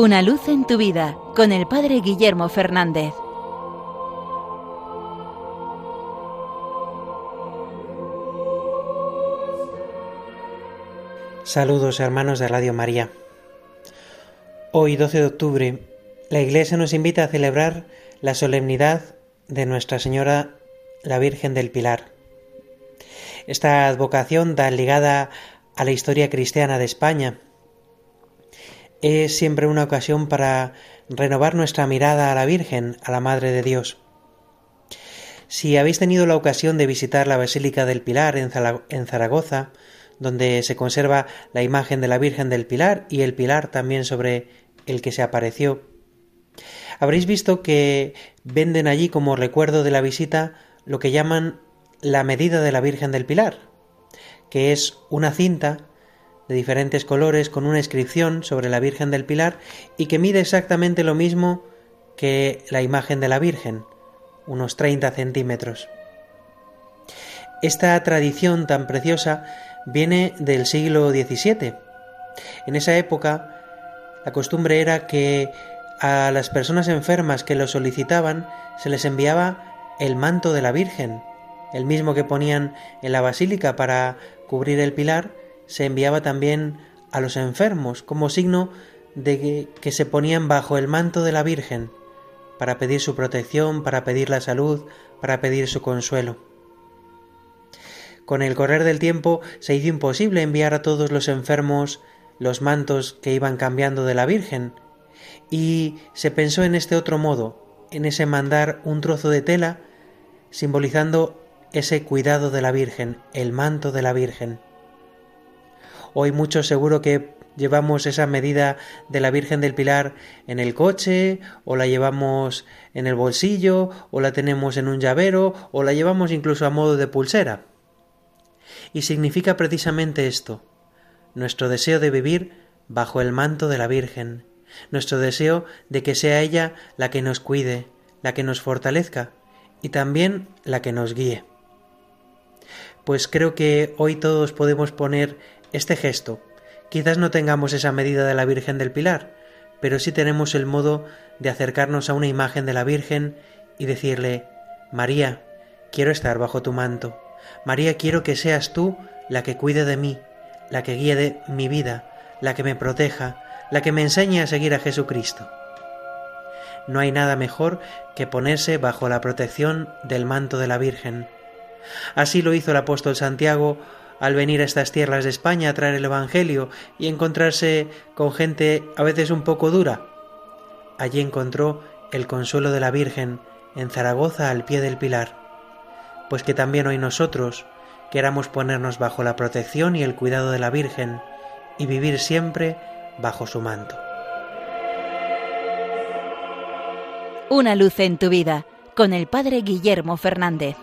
Una luz en tu vida con el Padre Guillermo Fernández. Saludos hermanos de Radio María. Hoy 12 de octubre, la Iglesia nos invita a celebrar la solemnidad de Nuestra Señora la Virgen del Pilar. Esta advocación tan ligada a la historia cristiana de España es siempre una ocasión para renovar nuestra mirada a la Virgen, a la Madre de Dios. Si habéis tenido la ocasión de visitar la Basílica del Pilar en Zaragoza, donde se conserva la imagen de la Virgen del Pilar y el pilar también sobre el que se apareció, habréis visto que venden allí como recuerdo de la visita lo que llaman la medida de la Virgen del Pilar, que es una cinta de diferentes colores con una inscripción sobre la Virgen del Pilar y que mide exactamente lo mismo que la imagen de la Virgen, unos 30 centímetros. Esta tradición tan preciosa viene del siglo XVII. En esa época la costumbre era que a las personas enfermas que lo solicitaban se les enviaba el manto de la Virgen, el mismo que ponían en la basílica para cubrir el pilar, se enviaba también a los enfermos como signo de que, se ponían bajo el manto de la Virgen para pedir su protección, para pedir la salud, para pedir su consuelo. Con el correr del tiempo se hizo imposible enviar a todos los enfermos los mantos que iban cambiando de la Virgen, y se pensó en este otro modo, en ese mandar un trozo de tela simbolizando ese cuidado de la Virgen, el manto de la Virgen. Hoy muchos seguro que llevamos esa medida de la Virgen del Pilar en el coche, o la llevamos en el bolsillo, o la tenemos en un llavero, o la llevamos incluso a modo de pulsera. Y significa precisamente esto, nuestro deseo de vivir bajo el manto de la Virgen, nuestro deseo de que sea ella la que nos cuide, la que nos fortalezca y también la que nos guíe pues creo que hoy todos podemos poner este gesto. Quizás no tengamos esa medida de la Virgen del Pilar, pero sí tenemos el modo de acercarnos a una imagen de la Virgen y decirle, María, quiero estar bajo tu manto. María, quiero que seas tú la que cuide de mí, la que guíe de mi vida, la que me proteja, la que me enseñe a seguir a Jesucristo. No hay nada mejor que ponerse bajo la protección del manto de la Virgen, Así lo hizo el apóstol Santiago al venir a estas tierras de España a traer el Evangelio y encontrarse con gente a veces un poco dura. Allí encontró el consuelo de la Virgen en Zaragoza al pie del pilar, pues que también hoy nosotros queramos ponernos bajo la protección y el cuidado de la Virgen y vivir siempre bajo su manto. Una luz en tu vida con el Padre Guillermo Fernández.